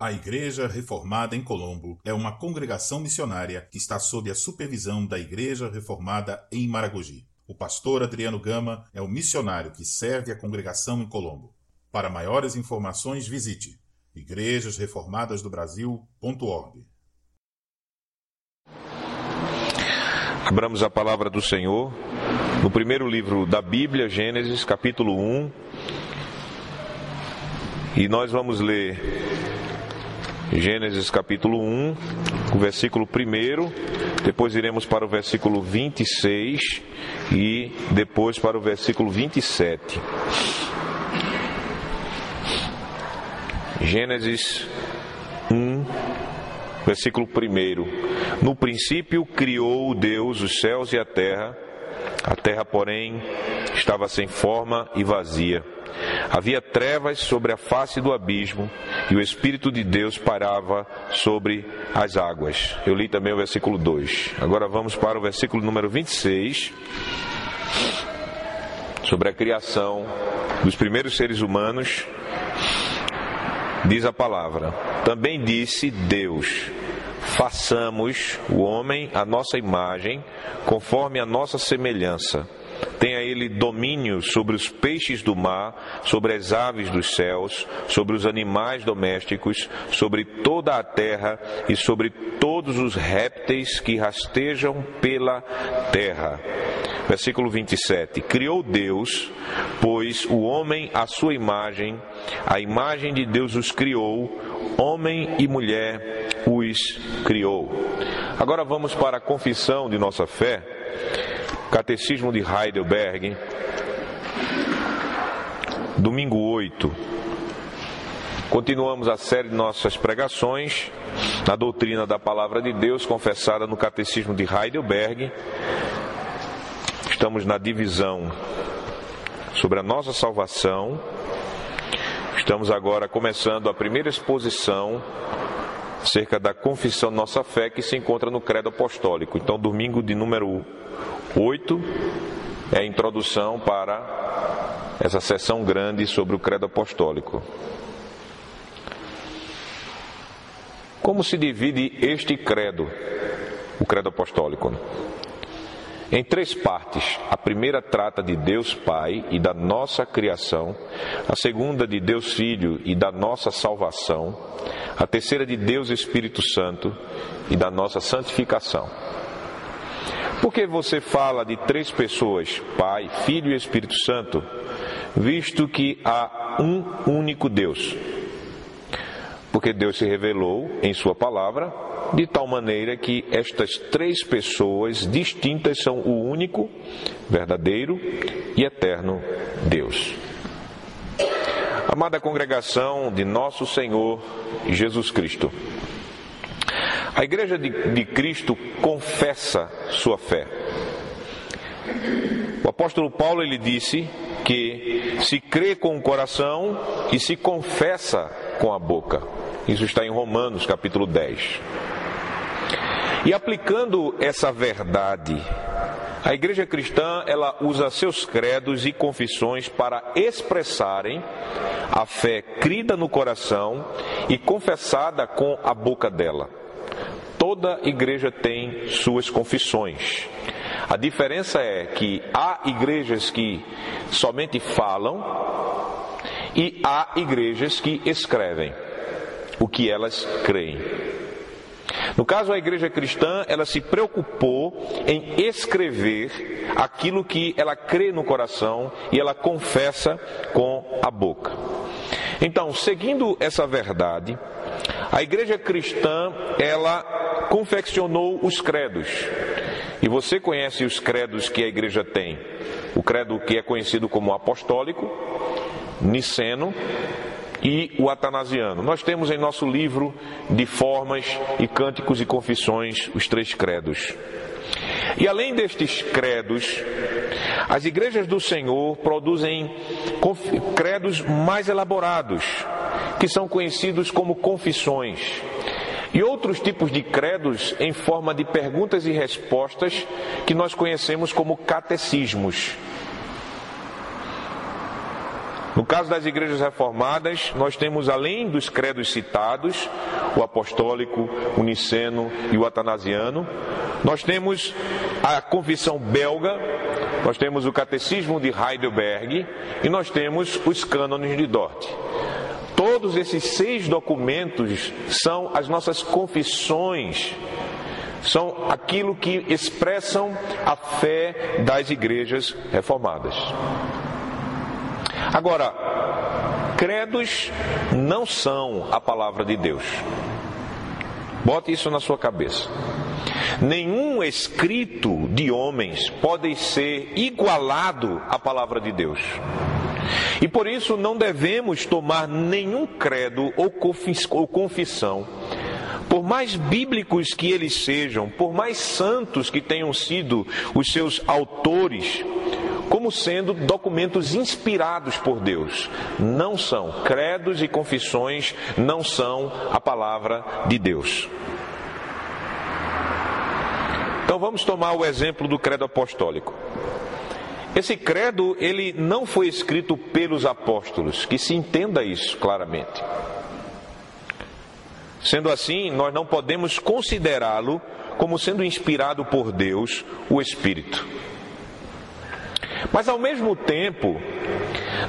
A Igreja Reformada em Colombo é uma congregação missionária que está sob a supervisão da Igreja Reformada em Maragogi. O pastor Adriano Gama é o missionário que serve a congregação em Colombo. Para maiores informações, visite igrejasreformadasdobrasil.org. Abramos a palavra do Senhor no primeiro livro da Bíblia, Gênesis, capítulo 1. E nós vamos ler Gênesis capítulo 1, o versículo 1, depois iremos para o versículo 26 e depois para o versículo 27. Gênesis 1, versículo 1. No princípio criou Deus os céus e a terra, a terra, porém, estava sem forma e vazia Havia trevas sobre a face do abismo e o Espírito de Deus parava sobre as águas. Eu li também o versículo 2. Agora vamos para o versículo número 26, sobre a criação dos primeiros seres humanos. Diz a palavra: Também disse Deus: Façamos o homem à nossa imagem, conforme a nossa semelhança Tenha ele domínio sobre os peixes do mar, sobre as aves dos céus, sobre os animais domésticos, sobre toda a terra e sobre todos os répteis que rastejam pela terra. Versículo 27. Criou Deus, pois o homem à sua imagem, a imagem de Deus os criou, homem e mulher os criou. Agora vamos para a confissão de nossa fé. Catecismo de Heidelberg, domingo 8. Continuamos a série de nossas pregações na doutrina da Palavra de Deus, confessada no Catecismo de Heidelberg. Estamos na divisão sobre a nossa salvação. Estamos agora começando a primeira exposição acerca da confissão da nossa fé que se encontra no Credo Apostólico. Então, domingo de número 8 é a introdução para essa sessão grande sobre o credo apostólico. Como se divide este credo, o credo apostólico? Em três partes. A primeira trata de Deus Pai e da nossa criação, a segunda de Deus Filho e da nossa salvação, a terceira de Deus Espírito Santo e da nossa santificação. Que você fala de três pessoas, Pai, Filho e Espírito Santo, visto que há um único Deus? Porque Deus se revelou em Sua palavra de tal maneira que estas três pessoas distintas são o único, verdadeiro e eterno Deus. Amada congregação de nosso Senhor Jesus Cristo, a igreja de, de Cristo confessa sua fé. O apóstolo Paulo ele disse que se crê com o coração e se confessa com a boca. Isso está em Romanos capítulo 10. E aplicando essa verdade, a igreja cristã ela usa seus credos e confissões para expressarem a fé crida no coração e confessada com a boca dela. Toda igreja tem suas confissões. A diferença é que há igrejas que somente falam e há igrejas que escrevem o que elas creem. No caso, a igreja cristã, ela se preocupou em escrever aquilo que ela crê no coração e ela confessa com a boca. Então, seguindo essa verdade, a igreja cristã, ela confeccionou os credos. E você conhece os credos que a igreja tem. O credo que é conhecido como apostólico, niceno e o atanasiano. Nós temos em nosso livro de formas e cânticos e confissões os três credos. E além destes credos, as igrejas do Senhor produzem credos mais elaborados, que são conhecidos como confissões e outros tipos de credos em forma de perguntas e respostas que nós conhecemos como catecismos. No caso das igrejas reformadas, nós temos, além dos credos citados, o apostólico, o niceno e o atanasiano, nós temos a confissão belga, nós temos o catecismo de Heidelberg e nós temos os cânones de Dort. Todos esses seis documentos são as nossas confissões, são aquilo que expressam a fé das igrejas reformadas. Agora, credos não são a palavra de Deus. Bote isso na sua cabeça. Nenhum escrito de homens pode ser igualado à palavra de Deus. E por isso não devemos tomar nenhum credo ou confissão, por mais bíblicos que eles sejam, por mais santos que tenham sido os seus autores, como sendo documentos inspirados por Deus. Não são. Credos e confissões não são a palavra de Deus. Então vamos tomar o exemplo do credo apostólico. Esse credo, ele não foi escrito pelos apóstolos, que se entenda isso claramente. Sendo assim, nós não podemos considerá-lo como sendo inspirado por Deus, o Espírito. Mas ao mesmo tempo,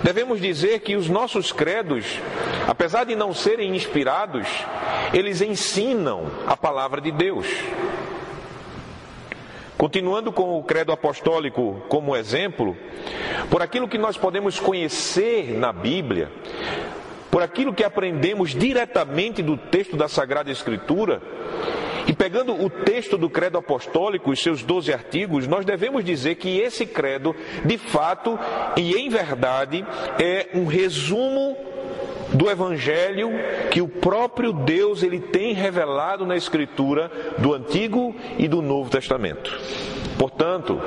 devemos dizer que os nossos credos, apesar de não serem inspirados, eles ensinam a palavra de Deus. Continuando com o credo apostólico como exemplo, por aquilo que nós podemos conhecer na Bíblia, por aquilo que aprendemos diretamente do texto da Sagrada Escritura, e pegando o texto do credo apostólico, os seus 12 artigos, nós devemos dizer que esse credo, de fato e em verdade, é um resumo do evangelho que o próprio Deus ele tem revelado na escritura do Antigo e do Novo Testamento. Portanto,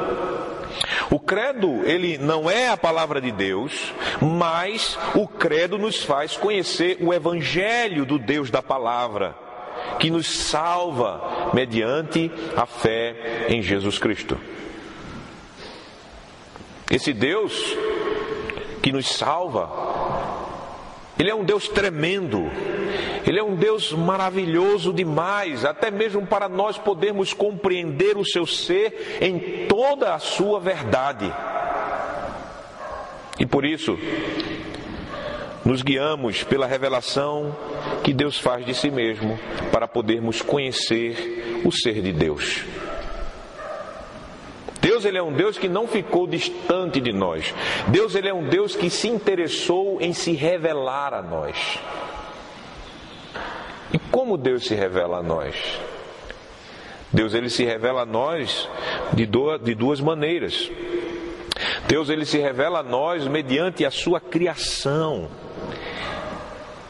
o credo, ele não é a palavra de Deus, mas o credo nos faz conhecer o evangelho do Deus da palavra, que nos salva mediante a fé em Jesus Cristo. Esse Deus que nos salva ele é um Deus tremendo, Ele é um Deus maravilhoso demais, até mesmo para nós podermos compreender o seu ser em toda a sua verdade. E por isso, nos guiamos pela revelação que Deus faz de si mesmo para podermos conhecer o ser de Deus. Deus ele é um Deus que não ficou distante de nós. Deus ele é um Deus que se interessou em se revelar a nós. E como Deus se revela a nós? Deus ele se revela a nós de, de duas maneiras. Deus ele se revela a nós mediante a sua criação.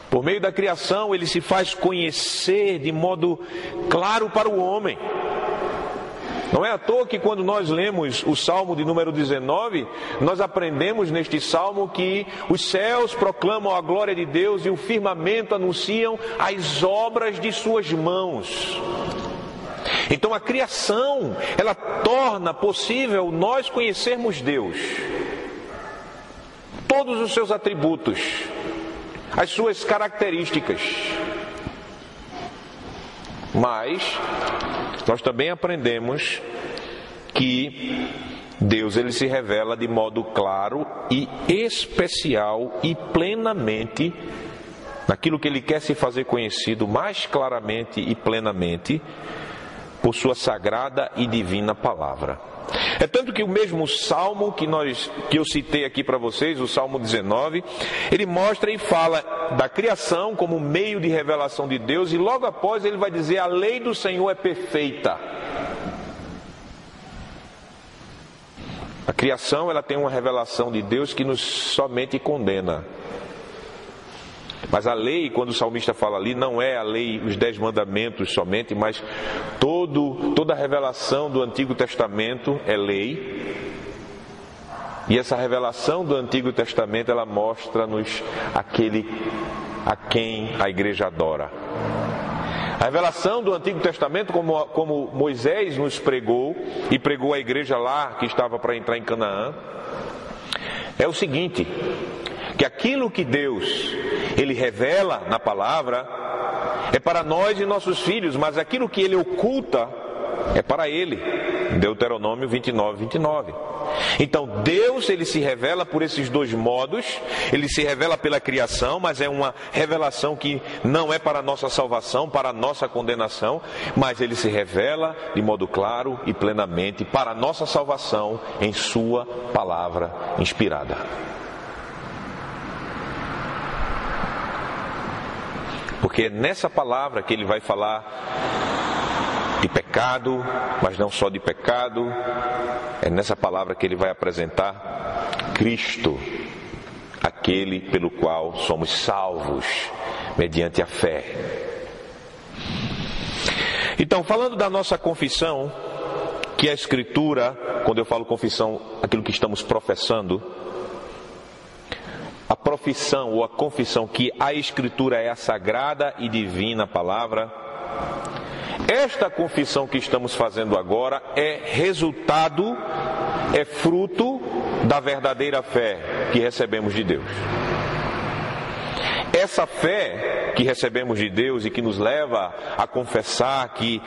Por meio da criação, ele se faz conhecer de modo claro para o homem. Não é à toa que quando nós lemos o Salmo de número 19, nós aprendemos neste salmo que os céus proclamam a glória de Deus e o firmamento anunciam as obras de suas mãos. Então a criação, ela torna possível nós conhecermos Deus. Todos os seus atributos, as suas características. Mas nós também aprendemos que Deus ele se revela de modo claro e especial e plenamente naquilo que ele quer se fazer conhecido mais claramente e plenamente por sua sagrada e divina palavra. É tanto que o mesmo salmo que nós que eu citei aqui para vocês, o Salmo 19, ele mostra e fala da criação como meio de revelação de Deus e logo após ele vai dizer a lei do Senhor é perfeita. A criação ela tem uma revelação de Deus que nos somente condena. Mas a lei, quando o salmista fala ali, não é a lei, os dez mandamentos somente, mas todo, toda a revelação do Antigo Testamento é lei. E essa revelação do Antigo Testamento, ela mostra-nos aquele a quem a igreja adora. A revelação do Antigo Testamento, como, como Moisés nos pregou, e pregou a igreja lá que estava para entrar em Canaã, é o seguinte: que aquilo que Deus ele revela na palavra é para nós e nossos filhos, mas aquilo que ele oculta é para ele. Deuteronômio 29, 29. Então Deus ele se revela por esses dois modos. Ele se revela pela criação, mas é uma revelação que não é para nossa salvação, para a nossa condenação, mas ele se revela de modo claro e plenamente para nossa salvação em sua palavra inspirada. Porque é nessa palavra que ele vai falar de pecado, mas não só de pecado, é nessa palavra que ele vai apresentar Cristo, aquele pelo qual somos salvos mediante a fé. Então, falando da nossa confissão, que a Escritura, quando eu falo confissão, aquilo que estamos professando, a profissão ou a confissão que a Escritura é a sagrada e divina palavra, esta confissão que estamos fazendo agora é resultado, é fruto da verdadeira fé que recebemos de Deus. Essa fé que recebemos de Deus e que nos leva a confessar que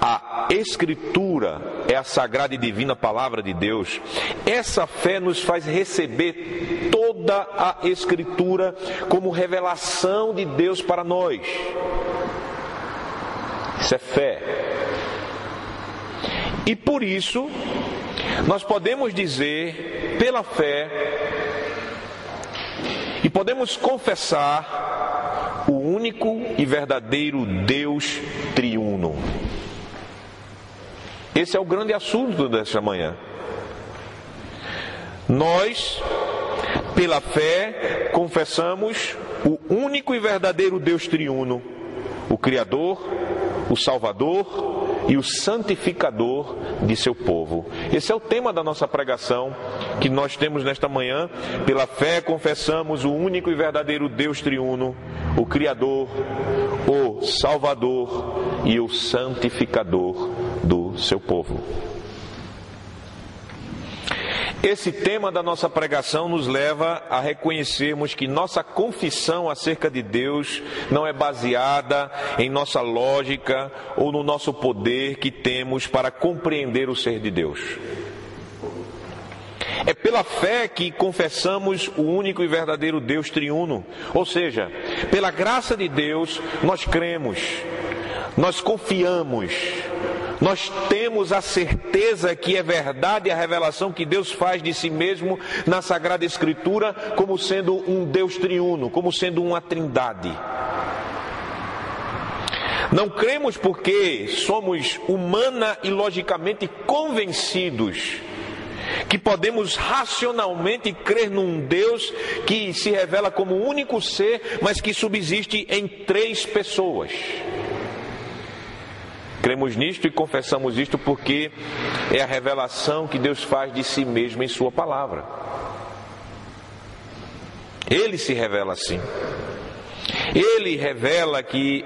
a Escritura é a sagrada e divina palavra de Deus, essa fé nos faz receber toda a Escritura como revelação de Deus para nós. Isso é fé. E por isso, nós podemos dizer, pela fé, e podemos confessar o único e verdadeiro Deus triuno. Esse é o grande assunto desta manhã. Nós, pela fé, confessamos o único e verdadeiro Deus triuno, o Criador, o Salvador e o santificador de seu povo. Esse é o tema da nossa pregação que nós temos nesta manhã. Pela fé confessamos o único e verdadeiro Deus triuno, o Criador, o Salvador e o santificador do seu povo. Esse tema da nossa pregação nos leva a reconhecermos que nossa confissão acerca de Deus não é baseada em nossa lógica ou no nosso poder que temos para compreender o ser de Deus. É pela fé que confessamos o único e verdadeiro Deus triuno, ou seja, pela graça de Deus nós cremos, nós confiamos, nós temos a certeza que é verdade a revelação que Deus faz de si mesmo na Sagrada Escritura como sendo um Deus triuno, como sendo uma trindade. Não cremos porque somos humana e logicamente convencidos que podemos racionalmente crer num Deus que se revela como único ser, mas que subsiste em três pessoas. Cremos nisto e confessamos isto porque é a revelação que Deus faz de si mesmo em Sua palavra. Ele se revela assim. Ele revela que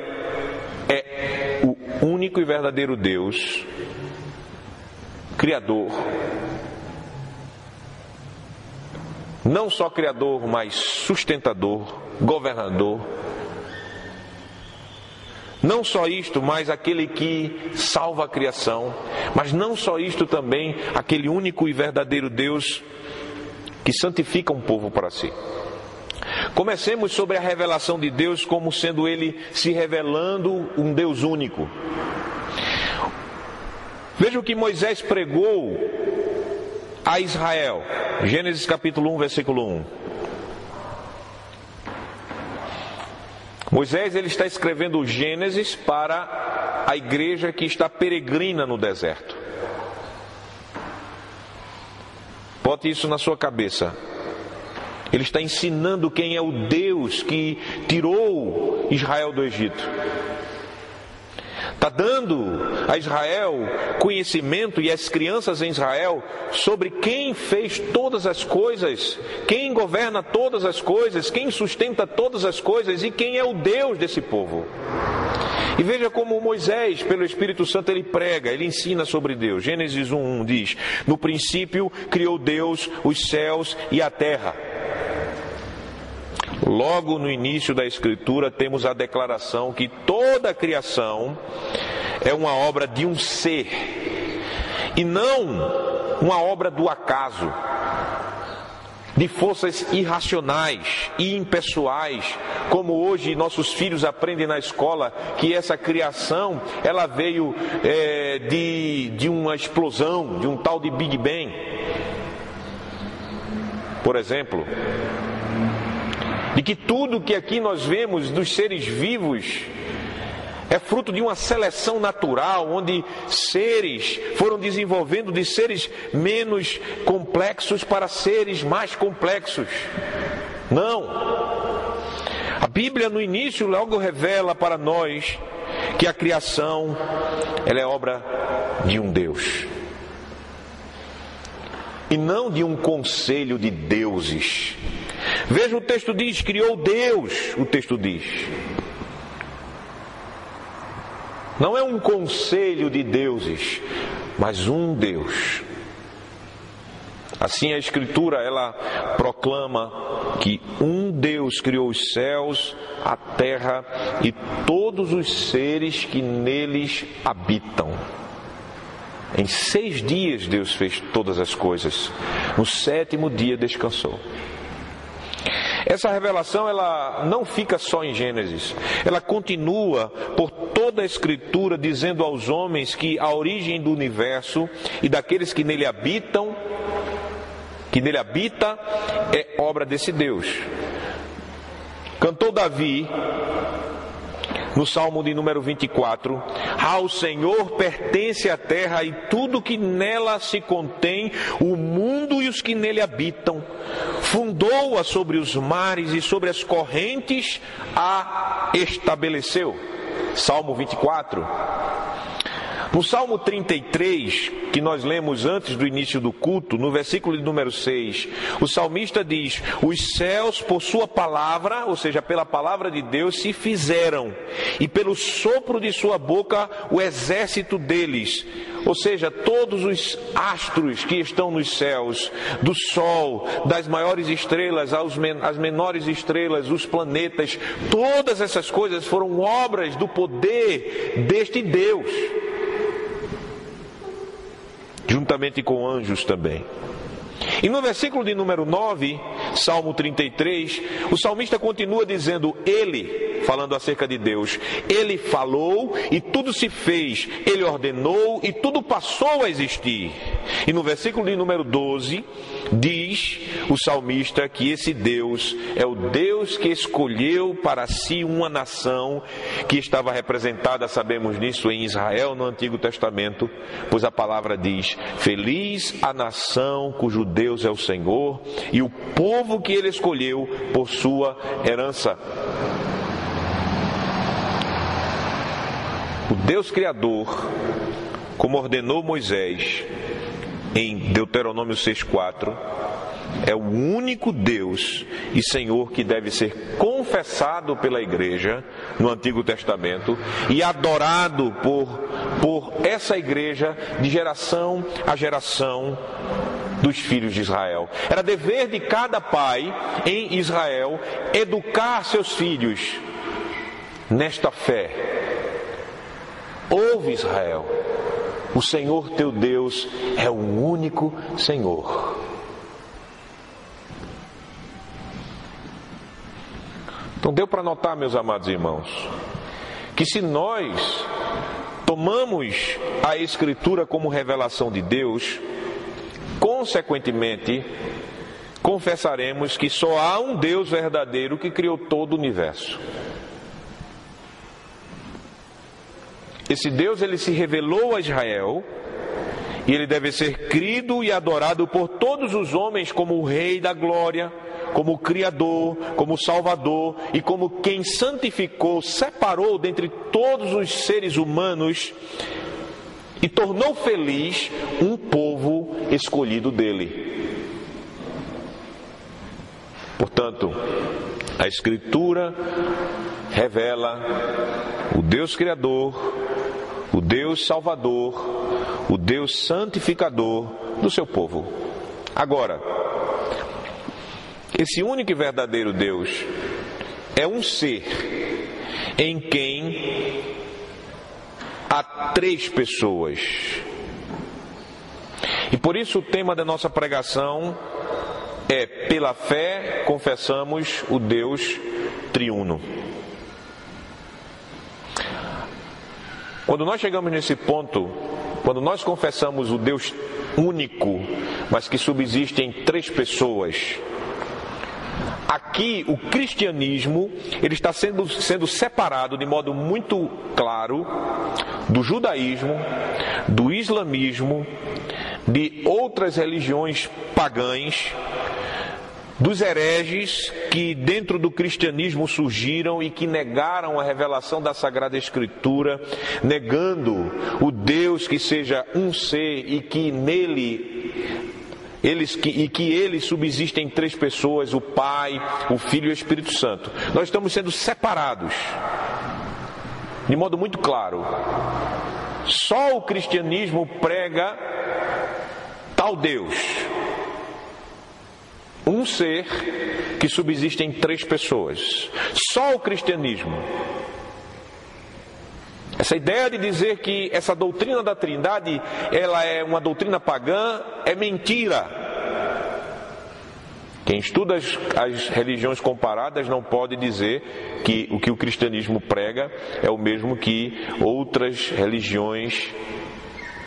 é o único e verdadeiro Deus, Criador. Não só Criador, mas sustentador, governador, não só isto, mas aquele que salva a criação, mas não só isto também, aquele único e verdadeiro Deus que santifica um povo para si. Comecemos sobre a revelação de Deus como sendo ele se revelando um Deus único. Veja o que Moisés pregou a Israel. Gênesis capítulo 1, versículo 1. Moisés ele está escrevendo Gênesis para a igreja que está peregrina no deserto. Bote isso na sua cabeça. Ele está ensinando quem é o Deus que tirou Israel do Egito. Está dando a Israel conhecimento e as crianças em Israel sobre quem fez todas as coisas, quem governa todas as coisas, quem sustenta todas as coisas e quem é o Deus desse povo. E veja como Moisés, pelo Espírito Santo, ele prega, ele ensina sobre Deus. Gênesis 1 diz: No princípio criou Deus os céus e a terra. Logo no início da Escritura, temos a declaração que toda a criação é uma obra de um ser e não uma obra do acaso, de forças irracionais e impessoais, como hoje nossos filhos aprendem na escola que essa criação ela veio é, de, de uma explosão, de um tal de Big Bang. Por exemplo, de que tudo que aqui nós vemos dos seres vivos é fruto de uma seleção natural, onde seres foram desenvolvendo de seres menos complexos para seres mais complexos. Não. A Bíblia no início logo revela para nós que a criação ela é obra de um Deus. E não de um conselho de deuses. Veja o texto diz, criou Deus, o texto diz. Não é um conselho de deuses, mas um Deus. Assim a Escritura ela proclama que um Deus criou os céus, a terra e todos os seres que neles habitam. Em seis dias Deus fez todas as coisas. No sétimo dia descansou. Essa revelação ela não fica só em Gênesis, ela continua por toda a Escritura dizendo aos homens que a origem do universo e daqueles que nele habitam, que nele habita, é obra desse Deus. Cantou Davi no Salmo de número 24: Ao Senhor pertence a terra e tudo que nela se contém, o mundo e os que nele habitam. Fundou-a sobre os mares e sobre as correntes a estabeleceu. Salmo 24. No Salmo 33, que nós lemos antes do início do culto, no versículo de número 6, o salmista diz: Os céus, por sua palavra, ou seja, pela palavra de Deus, se fizeram, e pelo sopro de sua boca, o exército deles. Ou seja, todos os astros que estão nos céus, do sol, das maiores estrelas aos men menores estrelas, os planetas, todas essas coisas foram obras do poder deste Deus juntamente com anjos também. E no versículo de número 9, Salmo 33, o salmista continua dizendo: Ele, falando acerca de Deus, Ele falou e tudo se fez, Ele ordenou e tudo passou a existir. E no versículo de número 12, diz o salmista que esse Deus é o Deus que escolheu para si uma nação que estava representada, sabemos nisso, em Israel no Antigo Testamento, pois a palavra diz: Feliz a nação cujo Deus é o Senhor e o povo que ele escolheu por sua herança. O Deus Criador, como ordenou Moisés em Deuteronômio 6,4, é o único Deus e Senhor que deve ser confessado pela igreja no Antigo Testamento e adorado por, por essa igreja de geração a geração dos filhos de Israel. Era dever de cada pai em Israel educar seus filhos nesta fé. Ouve Israel, o Senhor teu Deus é o único Senhor. Então deu para notar, meus amados irmãos, que se nós tomamos a Escritura como revelação de Deus, consequentemente, confessaremos que só há um Deus verdadeiro que criou todo o universo. Esse Deus ele se revelou a Israel e ele deve ser crido e adorado por todos os homens como o Rei da Glória, como Criador, como Salvador e como quem santificou, separou dentre todos os seres humanos e tornou feliz um povo escolhido dele. Portanto, a Escritura revela o Deus Criador, o Deus Salvador, o Deus Santificador do seu povo. Agora, esse único e verdadeiro Deus é um ser em quem há três pessoas. E por isso o tema da nossa pregação é: pela fé confessamos o Deus triuno. Quando nós chegamos nesse ponto, quando nós confessamos o Deus único, mas que subsiste em três pessoas, aqui o cristianismo ele está sendo, sendo separado de modo muito claro do judaísmo, do islamismo, de outras religiões pagãs dos hereges que dentro do cristianismo surgiram e que negaram a revelação da Sagrada Escritura, negando o Deus que seja um ser e que nele eles que, e que ele subsiste em três pessoas: o Pai, o Filho e o Espírito Santo. Nós estamos sendo separados, de modo muito claro. Só o cristianismo prega tal Deus um ser que subsiste em três pessoas. Só o cristianismo. Essa ideia de dizer que essa doutrina da Trindade, ela é uma doutrina pagã, é mentira. Quem estuda as, as, religiões comparadas não pode dizer que o que o cristianismo prega é o mesmo que outras religiões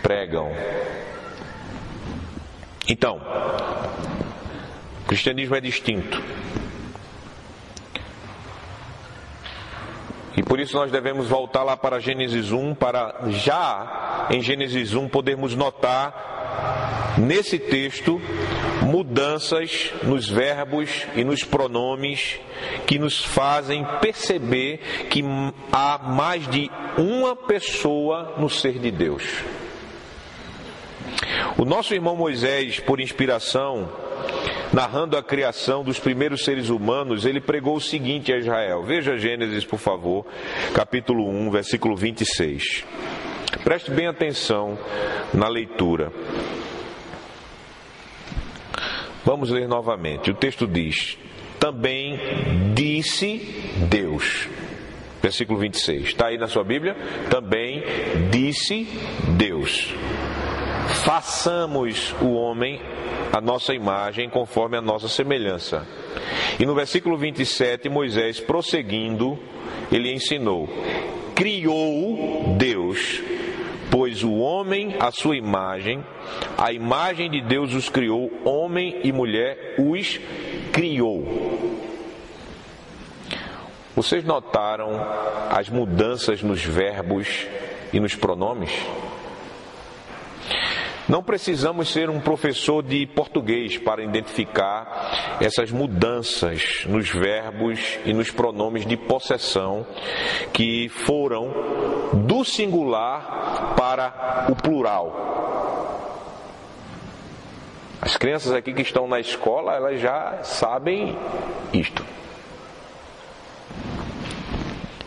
pregam. Então, cristianismo é distinto. E por isso nós devemos voltar lá para Gênesis 1, para já em Gênesis 1 podermos notar nesse texto mudanças nos verbos e nos pronomes que nos fazem perceber que há mais de uma pessoa no ser de Deus. O nosso irmão Moisés, por inspiração, narrando a criação dos primeiros seres humanos, ele pregou o seguinte a Israel. Veja Gênesis, por favor, capítulo 1, versículo 26. Preste bem atenção na leitura. Vamos ler novamente. O texto diz: Também disse Deus. Versículo 26. Está aí na sua Bíblia? Também disse Deus: Façamos o homem a nossa imagem conforme a nossa semelhança. E no versículo 27, Moisés, prosseguindo, ele ensinou: Criou Deus, pois o homem, a sua imagem, a imagem de Deus os criou, homem e mulher os criou. Vocês notaram as mudanças nos verbos e nos pronomes? Não precisamos ser um professor de português para identificar essas mudanças nos verbos e nos pronomes de possessão que foram do singular para o plural. As crianças aqui que estão na escola, elas já sabem isto.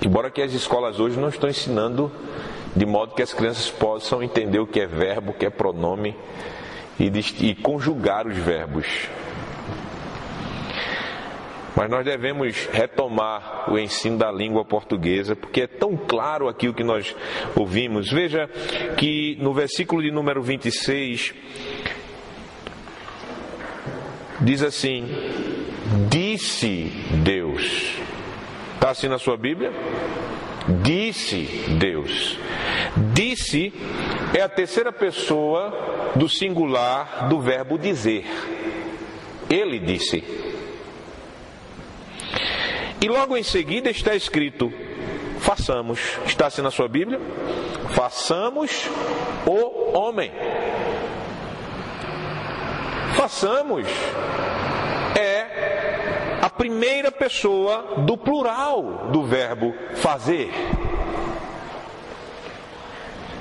Embora que as escolas hoje não estão ensinando de modo que as crianças possam entender o que é verbo, o que é pronome e, e conjugar os verbos. Mas nós devemos retomar o ensino da língua portuguesa, porque é tão claro aqui o que nós ouvimos. Veja que no versículo de número 26 diz assim: Disse Deus. Está assim na sua Bíblia? Disse Deus. Disse é a terceira pessoa do singular do verbo dizer. Ele disse. E logo em seguida está escrito: façamos. Está assim na sua Bíblia? Façamos o homem. Façamos é a primeira pessoa do plural do verbo fazer.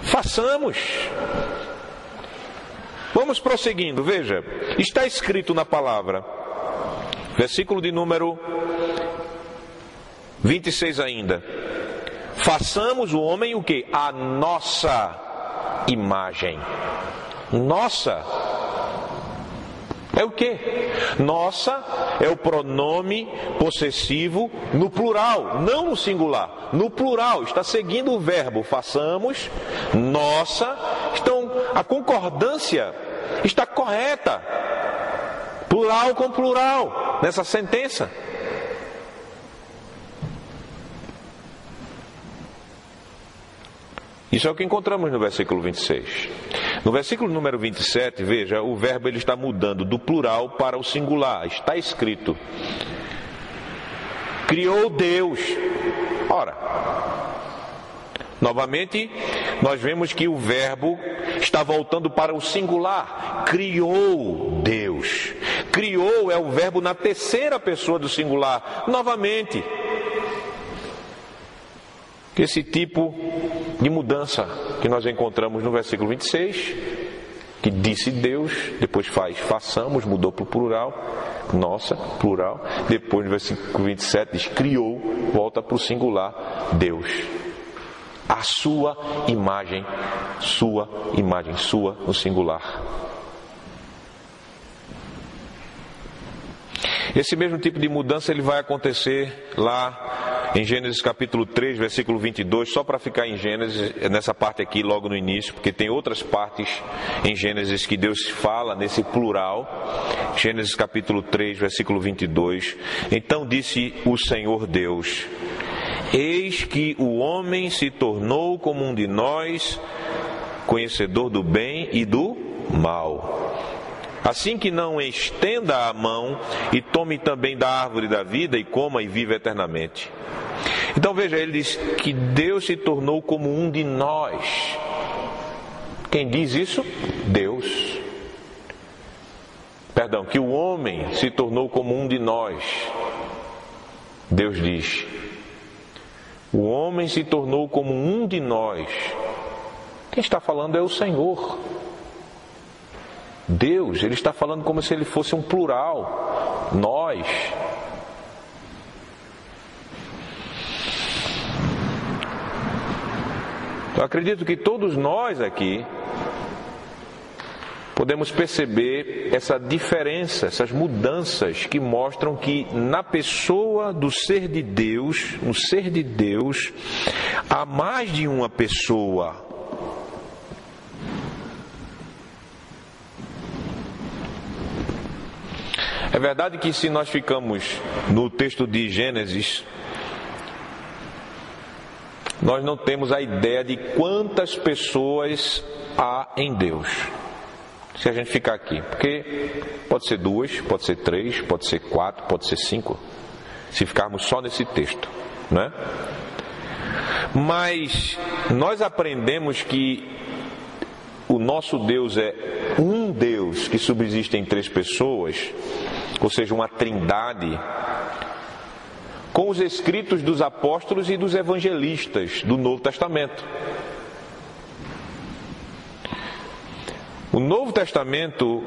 Façamos. Vamos prosseguindo, veja. Está escrito na palavra, versículo de número 26 ainda. Façamos o homem o que? A nossa imagem. Nossa. É o que? Nossa é o pronome possessivo no plural, não no singular. No plural, está seguindo o verbo façamos, nossa. Então, a concordância está correta. Plural com plural nessa sentença. Isso é o que encontramos no versículo 26. No versículo número 27, veja, o verbo ele está mudando do plural para o singular. Está escrito: Criou Deus. Ora, novamente, nós vemos que o verbo está voltando para o singular. Criou Deus. Criou é o verbo na terceira pessoa do singular. Novamente, esse tipo de mudança que nós encontramos no versículo 26, que disse Deus, depois faz façamos, mudou para o plural, nossa, plural, depois no versículo 27 diz criou, volta para o singular, Deus. A sua imagem, sua imagem, sua no singular. Esse mesmo tipo de mudança ele vai acontecer lá em Gênesis capítulo 3, versículo 22, só para ficar em Gênesis, nessa parte aqui logo no início, porque tem outras partes em Gênesis que Deus fala nesse plural. Gênesis capítulo 3, versículo 22. Então disse o Senhor Deus: Eis que o homem se tornou como um de nós, conhecedor do bem e do mal. Assim que não estenda a mão e tome também da árvore da vida e coma e viva eternamente. Então veja, ele diz que Deus se tornou como um de nós. Quem diz isso? Deus. Perdão, que o homem se tornou como um de nós. Deus diz: o homem se tornou como um de nós. Quem está falando é o Senhor. Deus, ele está falando como se ele fosse um plural. Nós. Eu acredito que todos nós aqui podemos perceber essa diferença, essas mudanças que mostram que na pessoa do ser de Deus, no ser de Deus, há mais de uma pessoa. É verdade que se nós ficamos no texto de Gênesis nós não temos a ideia de quantas pessoas há em Deus. Se a gente ficar aqui, porque pode ser duas, pode ser três, pode ser quatro, pode ser cinco, se ficarmos só nesse texto, né? Mas nós aprendemos que o nosso Deus é um Deus que subsiste em três pessoas, ou seja, uma trindade com os escritos dos apóstolos e dos evangelistas do Novo Testamento. O Novo Testamento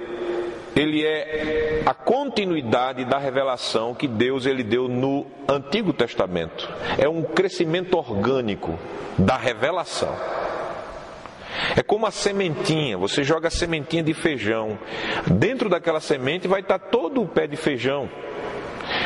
ele é a continuidade da revelação que Deus ele deu no Antigo Testamento. É um crescimento orgânico da revelação. É como a sementinha, você joga a sementinha de feijão. Dentro daquela semente vai estar todo o pé de feijão.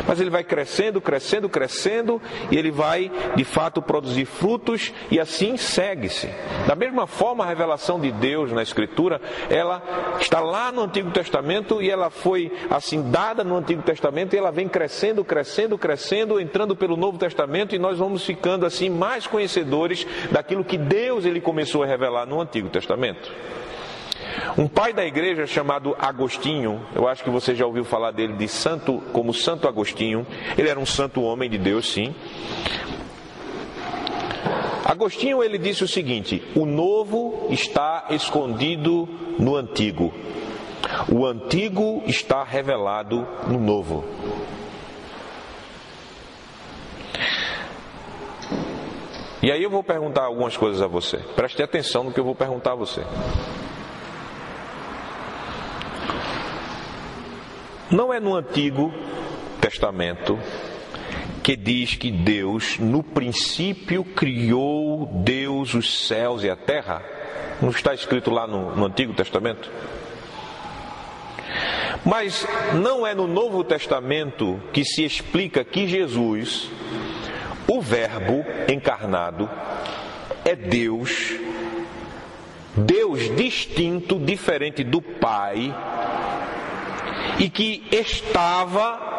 Mas ele vai crescendo, crescendo, crescendo e ele vai de fato produzir frutos e assim segue-se. Da mesma forma, a revelação de Deus na Escritura, ela está lá no Antigo Testamento e ela foi assim dada no Antigo Testamento e ela vem crescendo, crescendo, crescendo, entrando pelo Novo Testamento e nós vamos ficando assim mais conhecedores daquilo que Deus ele começou a revelar no Antigo Testamento. Um pai da igreja chamado Agostinho, eu acho que você já ouviu falar dele de santo, como Santo Agostinho. Ele era um santo homem de Deus, sim. Agostinho ele disse o seguinte: o novo está escondido no antigo. O antigo está revelado no novo. E aí eu vou perguntar algumas coisas a você. Preste atenção no que eu vou perguntar a você. Não é no Antigo Testamento que diz que Deus, no princípio, criou Deus os céus e a terra? Não está escrito lá no, no Antigo Testamento? Mas não é no Novo Testamento que se explica que Jesus, o Verbo encarnado, é Deus, Deus distinto, diferente do Pai, e que estava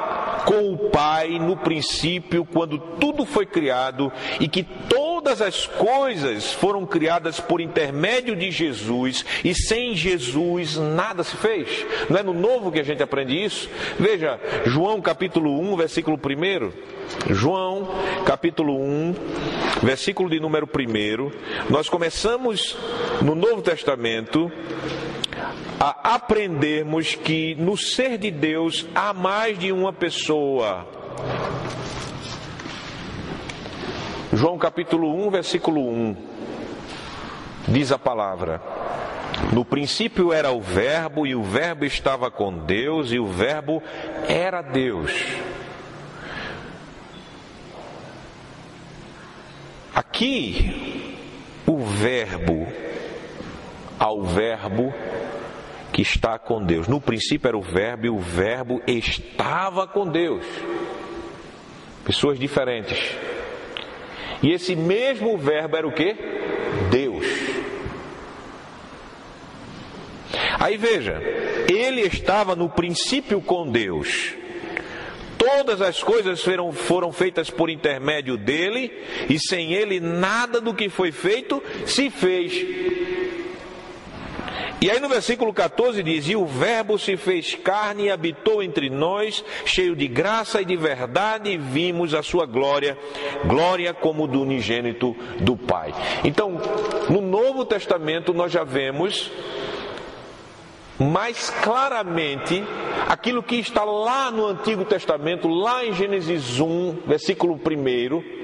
com o Pai no princípio, quando tudo foi criado, e que todas as coisas foram criadas por intermédio de Jesus, e sem Jesus nada se fez. Não é no novo que a gente aprende isso? Veja, João capítulo 1, versículo 1. João capítulo 1, versículo de número 1. Nós começamos no Novo Testamento a aprendermos que no ser de Deus há mais de uma pessoa. João capítulo 1, versículo 1, diz a palavra: No princípio era o Verbo, e o Verbo estava com Deus, e o Verbo era Deus. Aqui, o Verbo, ao Verbo que está com Deus. No princípio era o Verbo e o Verbo estava com Deus. Pessoas diferentes. E esse mesmo Verbo era o que? Deus. Aí veja, ele estava no princípio com Deus. Todas as coisas foram, foram feitas por intermédio dele, e sem ele nada do que foi feito se fez. E aí no versículo 14 diz: E o Verbo se fez carne e habitou entre nós, cheio de graça e de verdade, e vimos a sua glória, glória como do unigênito do Pai. Então, no Novo Testamento nós já vemos mais claramente aquilo que está lá no Antigo Testamento, lá em Gênesis 1, versículo 1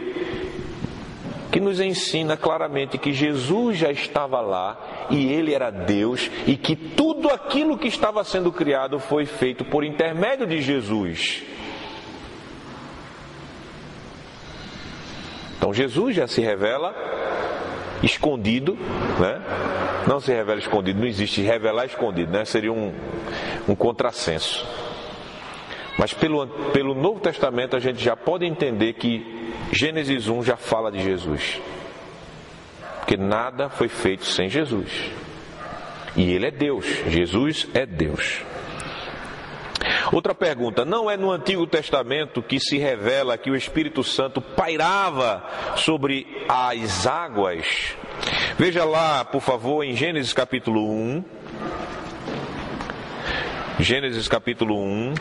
que nos ensina claramente que Jesus já estava lá e ele era Deus e que tudo aquilo que estava sendo criado foi feito por intermédio de Jesus. Então Jesus já se revela escondido, né? Não se revela escondido, não existe revelar escondido, né? Seria um, um contrassenso. Mas pelo, pelo Novo Testamento a gente já pode entender que Gênesis 1 já fala de Jesus. Porque nada foi feito sem Jesus. E Ele é Deus. Jesus é Deus. Outra pergunta: não é no Antigo Testamento que se revela que o Espírito Santo pairava sobre as águas? Veja lá, por favor, em Gênesis capítulo 1. Gênesis capítulo 1.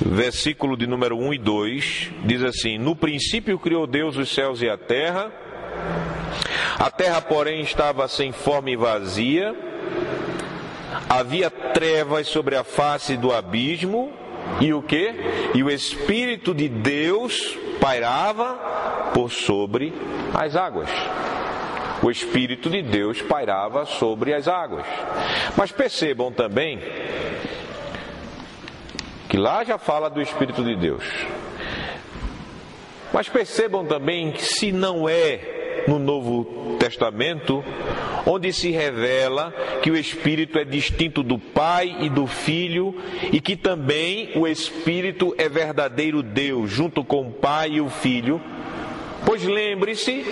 Versículo de número 1 e 2, diz assim: No princípio criou Deus os céus e a terra, a terra, porém, estava sem forma e vazia, havia trevas sobre a face do abismo, e o que? E o Espírito de Deus pairava por sobre as águas. O Espírito de Deus pairava sobre as águas. Mas percebam também que lá já fala do Espírito de Deus. Mas percebam também que se não é no Novo Testamento, onde se revela que o Espírito é distinto do Pai e do Filho, e que também o Espírito é verdadeiro Deus, junto com o Pai e o Filho. Pois lembre-se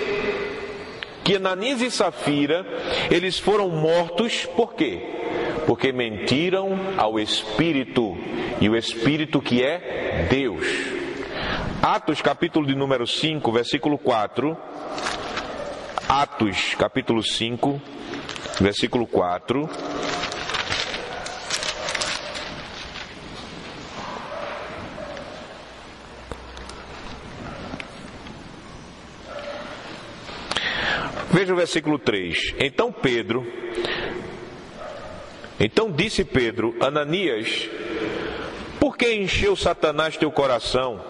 que Ananias e Safira, eles foram mortos por quê? Porque mentiram ao Espírito e o Espírito que é Deus. Atos, capítulo de número 5, versículo 4. Atos, capítulo 5, versículo 4. Veja o versículo 3. Então Pedro, então disse Pedro, Ananias, por que encheu Satanás teu coração?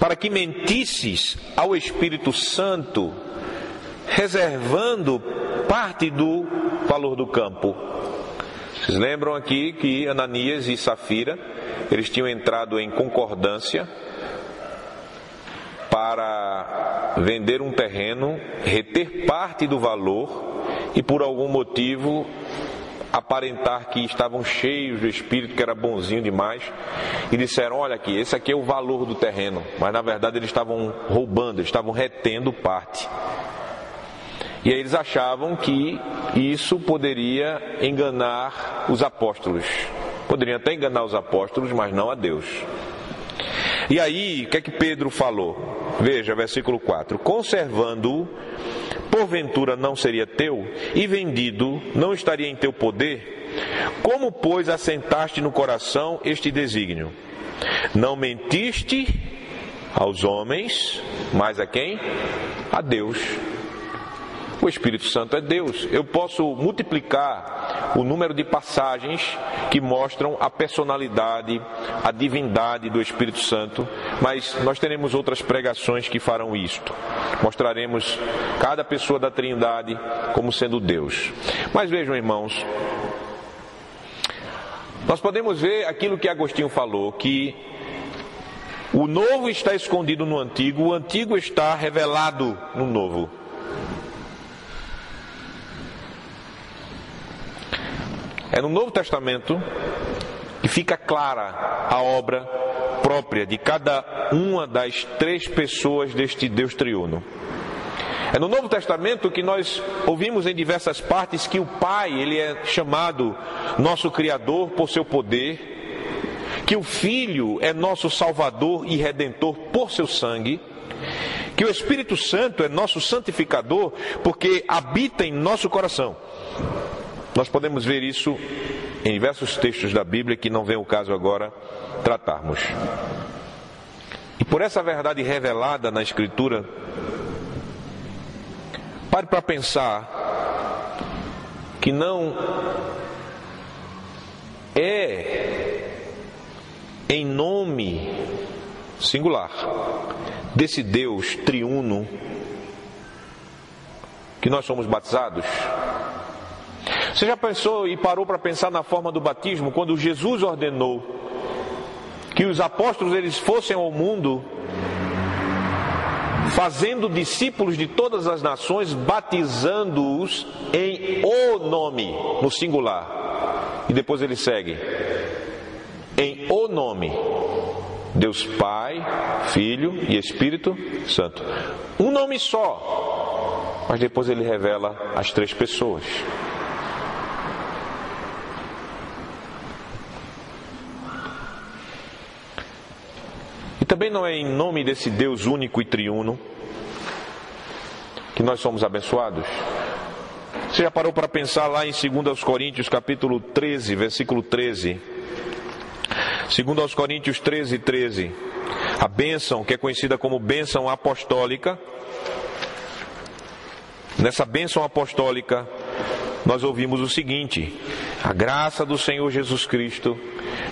Para que mentisses ao Espírito Santo, reservando parte do valor do campo. Vocês lembram aqui que Ananias e Safira, eles tinham entrado em concordância para vender um terreno, reter parte do valor e por algum motivo aparentar que estavam cheios do espírito, que era bonzinho demais, e disseram: Olha aqui, esse aqui é o valor do terreno. Mas na verdade eles estavam roubando, eles estavam retendo parte. E aí eles achavam que isso poderia enganar os apóstolos. Poderiam até enganar os apóstolos, mas não a Deus. E aí, o que é que Pedro falou? Veja, versículo 4: Conservando-o, porventura não seria teu, e vendido não estaria em teu poder? Como, pois, assentaste no coração este desígnio? Não mentiste aos homens, mas a quem? A Deus. O Espírito Santo é Deus. Eu posso multiplicar o número de passagens que mostram a personalidade, a divindade do Espírito Santo, mas nós teremos outras pregações que farão isto. Mostraremos cada pessoa da Trindade como sendo Deus. Mas vejam, irmãos, nós podemos ver aquilo que Agostinho falou, que o novo está escondido no antigo, o antigo está revelado no novo. É no Novo Testamento que fica clara a obra própria de cada uma das três pessoas deste Deus triuno. É no Novo Testamento que nós ouvimos em diversas partes que o Pai, ele é chamado nosso criador por seu poder, que o Filho é nosso salvador e redentor por seu sangue, que o Espírito Santo é nosso santificador porque habita em nosso coração. Nós podemos ver isso em diversos textos da Bíblia que não vem o caso agora tratarmos. E por essa verdade revelada na Escritura, pare para pensar que não é em nome singular desse Deus triuno que nós somos batizados. Você já pensou e parou para pensar na forma do batismo quando Jesus ordenou que os apóstolos eles fossem ao mundo fazendo discípulos de todas as nações, batizando-os em o nome, no singular. E depois ele segue: em o nome, Deus Pai, Filho e Espírito Santo. Um nome só, mas depois ele revela as três pessoas. Também não é em nome desse Deus único e triuno que nós somos abençoados? Você já parou para pensar lá em 2 Coríntios capítulo 13, versículo 13? 2 Coríntios 13, 13. A bênção, que é conhecida como bênção apostólica. Nessa bênção apostólica, nós ouvimos o seguinte: a graça do Senhor Jesus Cristo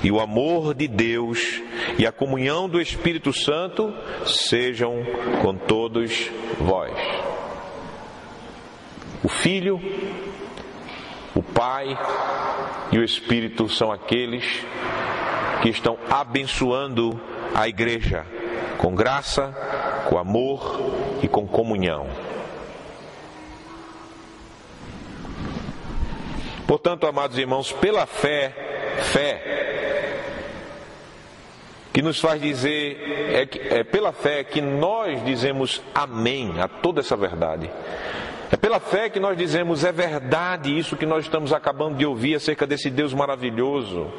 e o amor de Deus e a comunhão do Espírito Santo sejam com todos vós. O Filho, o Pai e o Espírito são aqueles que estão abençoando a igreja com graça, com amor e com comunhão. Portanto, amados irmãos, pela fé, fé, que nos faz dizer, é, que, é pela fé que nós dizemos amém a toda essa verdade. É pela fé que nós dizemos é verdade isso que nós estamos acabando de ouvir acerca desse Deus maravilhoso.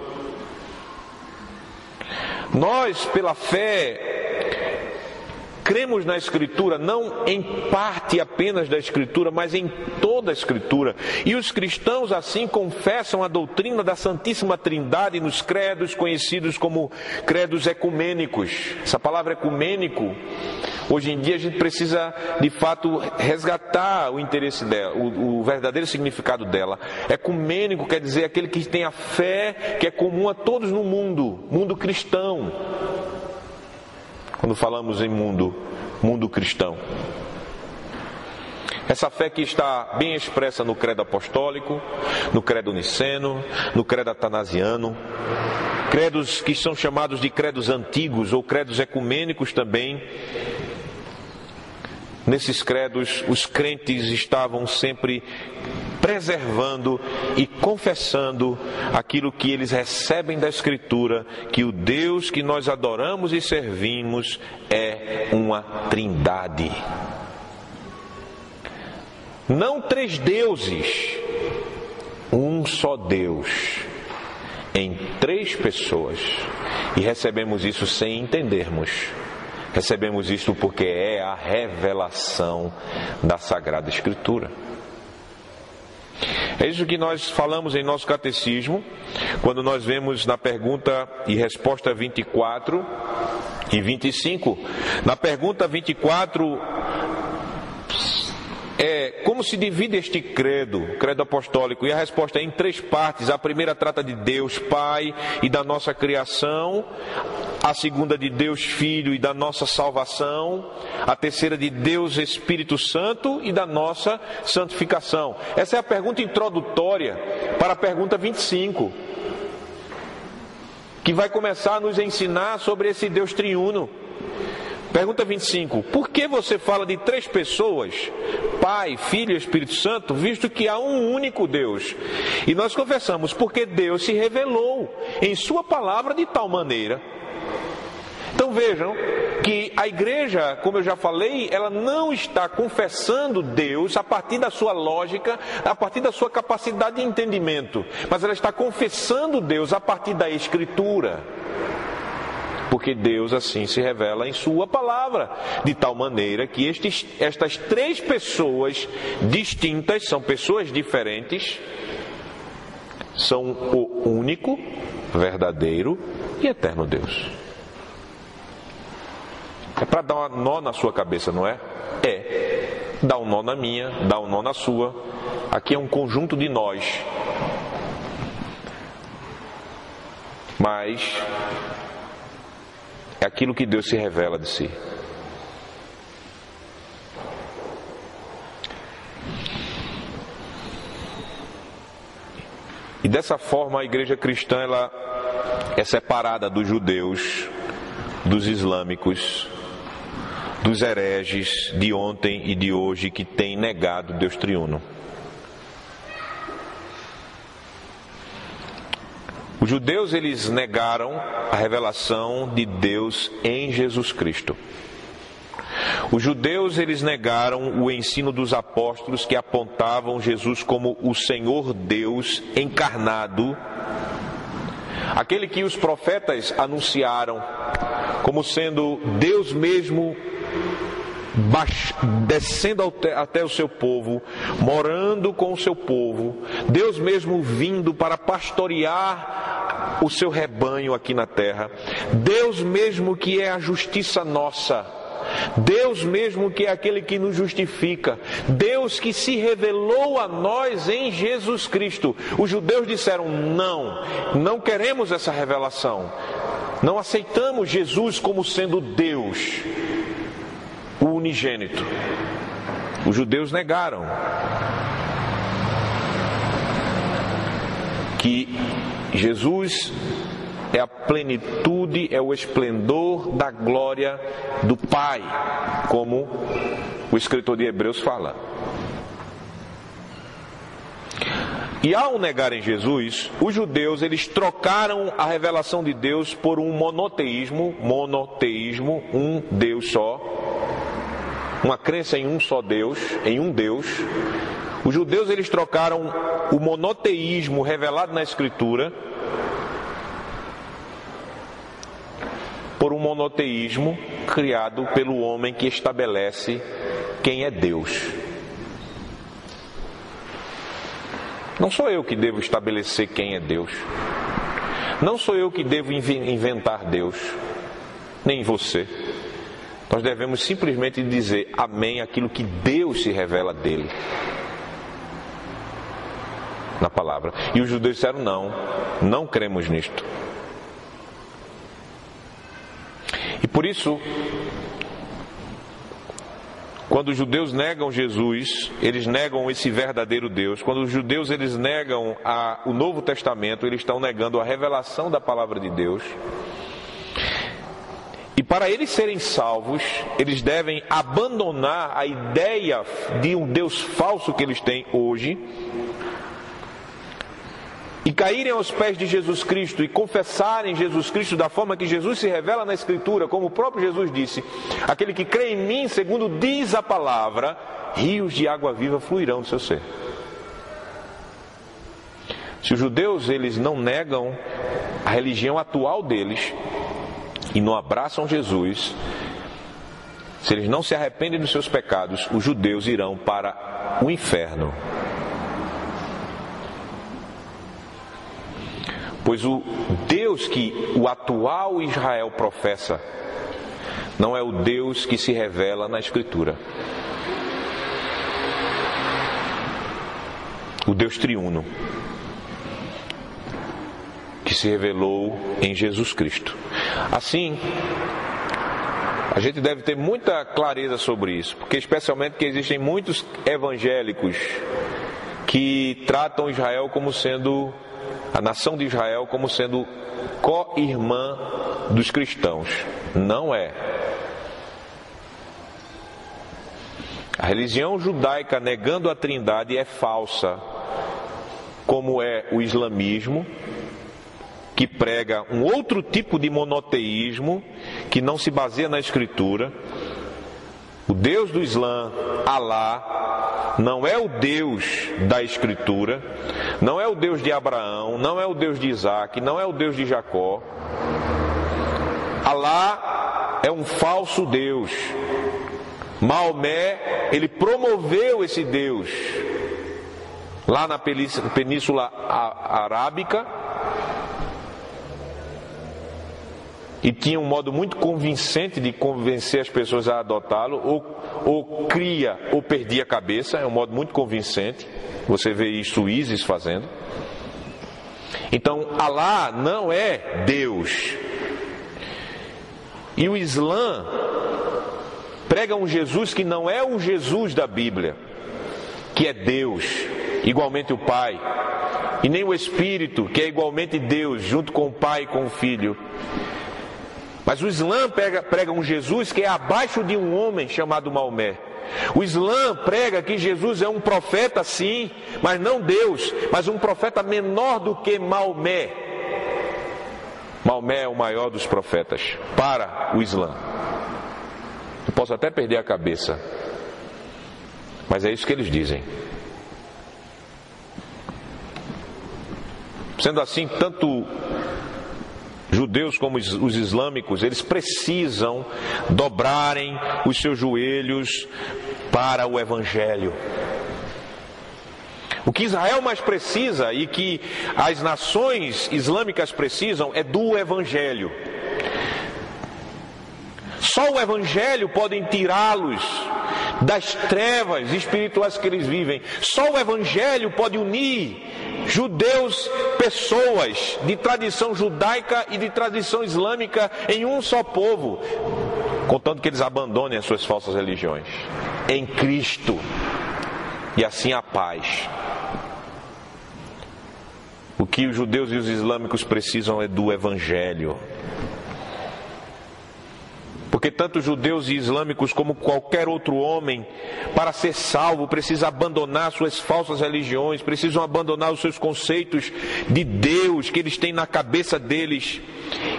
Nós, pela fé, cremos na Escritura não em parte apenas da Escritura, mas em toda a Escritura. E os cristãos assim confessam a doutrina da Santíssima Trindade nos credos conhecidos como credos ecumênicos. Essa palavra ecumênico, hoje em dia a gente precisa de fato resgatar o interesse dela, o, o verdadeiro significado dela. Ecumênico quer dizer aquele que tem a fé que é comum a todos no mundo, mundo cristão quando falamos em mundo, mundo cristão. Essa fé que está bem expressa no credo apostólico, no credo niceno, no credo atanasiano, credos que são chamados de credos antigos ou credos ecumênicos também. Nesses credos, os crentes estavam sempre preservando e confessando aquilo que eles recebem da Escritura, que o Deus que nós adoramos e servimos é uma trindade. Não três deuses, um só Deus, em três pessoas. E recebemos isso sem entendermos. Recebemos isso porque é a revelação da Sagrada Escritura. É isso que nós falamos em nosso catecismo, quando nós vemos na pergunta e resposta 24 e 25. Na pergunta 24, é como se divide este credo, credo apostólico, e a resposta é em três partes. A primeira trata de Deus Pai e da nossa criação, a segunda de Deus Filho e da nossa salvação, a terceira de Deus Espírito Santo e da nossa santificação. Essa é a pergunta introdutória para a pergunta 25, que vai começar a nos ensinar sobre esse Deus triuno. Pergunta 25: Por que você fala de três pessoas, Pai, Filho e Espírito Santo, visto que há um único Deus? E nós confessamos, porque Deus se revelou em Sua palavra de tal maneira. Então vejam que a igreja, como eu já falei, ela não está confessando Deus a partir da sua lógica, a partir da sua capacidade de entendimento, mas ela está confessando Deus a partir da Escritura porque Deus assim se revela em Sua palavra, de tal maneira que estes, estas três pessoas distintas, são pessoas diferentes, são o único, verdadeiro e eterno Deus. É para dar um nó na sua cabeça, não é? É. Dá um nó na minha, dá um nó na sua. Aqui é um conjunto de nós. Mas é aquilo que Deus se revela de si. E dessa forma a igreja cristã ela é separada dos judeus, dos islâmicos, dos hereges de ontem e de hoje que têm negado Deus triuno. Os judeus eles negaram a revelação de Deus em Jesus Cristo. Os judeus eles negaram o ensino dos apóstolos que apontavam Jesus como o Senhor Deus encarnado, aquele que os profetas anunciaram como sendo Deus mesmo descendo até o seu povo, morando com o seu povo, Deus mesmo vindo para pastorear o seu rebanho aqui na terra, Deus mesmo que é a justiça nossa. Deus mesmo que é aquele que nos justifica, Deus que se revelou a nós em Jesus Cristo. Os judeus disseram: não, não queremos essa revelação, não aceitamos Jesus como sendo Deus o unigênito. Os judeus negaram que Jesus é a plenitude, é o esplendor da glória do Pai, como o escritor de Hebreus fala. E ao negarem Jesus, os judeus eles trocaram a revelação de Deus por um monoteísmo, monoteísmo, um Deus só, uma crença em um só Deus, em um Deus. Os judeus eles trocaram o monoteísmo revelado na Escritura por um monoteísmo criado pelo homem que estabelece quem é Deus. Não sou eu que devo estabelecer quem é Deus. Não sou eu que devo inventar Deus, nem você. Nós devemos simplesmente dizer amém aquilo que Deus se revela dele. Na palavra. E os judeus disseram não, não cremos nisto. E por isso, quando os judeus negam Jesus, eles negam esse verdadeiro Deus. Quando os judeus eles negam a, o Novo Testamento, eles estão negando a revelação da palavra de Deus para eles serem salvos, eles devem abandonar a ideia de um Deus falso que eles têm hoje e caírem aos pés de Jesus Cristo e confessarem Jesus Cristo da forma que Jesus se revela na Escritura, como o próprio Jesus disse: aquele que crê em mim, segundo diz a palavra, rios de água viva fluirão do seu ser. Se os judeus eles não negam a religião atual deles e não abraçam Jesus, se eles não se arrependem dos seus pecados, os judeus irão para o inferno. Pois o Deus que o atual Israel professa não é o Deus que se revela na Escritura. O Deus triuno se revelou em Jesus Cristo. Assim, a gente deve ter muita clareza sobre isso, porque especialmente que existem muitos evangélicos que tratam Israel como sendo a nação de Israel como sendo co-irmã dos cristãos. Não é. A religião judaica negando a trindade é falsa, como é o islamismo, que prega um outro tipo de monoteísmo que não se baseia na escritura. O Deus do Islã, Alá, não é o Deus da Escritura, não é o Deus de Abraão, não é o Deus de Isaac, não é o Deus de Jacó. Alá é um falso Deus. Maomé, ele promoveu esse Deus lá na Península Arábica e tinha um modo muito convincente de convencer as pessoas a adotá-lo, ou, ou cria ou perdia a cabeça, é um modo muito convincente. Você vê isso ISIS fazendo. Então, Alá não é Deus. E o Islã prega um Jesus que não é o Jesus da Bíblia, que é Deus, igualmente o Pai, e nem o Espírito, que é igualmente Deus, junto com o Pai e com o Filho. Mas o Islã prega, prega um Jesus que é abaixo de um homem chamado Maomé. O Islã prega que Jesus é um profeta, sim, mas não Deus, mas um profeta menor do que Maomé. Maomé é o maior dos profetas para o Islã. Eu posso até perder a cabeça, mas é isso que eles dizem. Sendo assim, tanto judeus como os islâmicos, eles precisam dobrarem os seus joelhos para o evangelho. O que Israel mais precisa e que as nações islâmicas precisam é do evangelho. Só o evangelho pode tirá-los das trevas espirituais que eles vivem. Só o evangelho pode unir judeus, pessoas de tradição judaica e de tradição islâmica em um só povo, contanto que eles abandonem as suas falsas religiões, em Cristo, e assim a paz. O que os judeus e os islâmicos precisam é do Evangelho. Porque tanto judeus e islâmicos como qualquer outro homem, para ser salvo, precisa abandonar suas falsas religiões, precisam abandonar os seus conceitos de Deus que eles têm na cabeça deles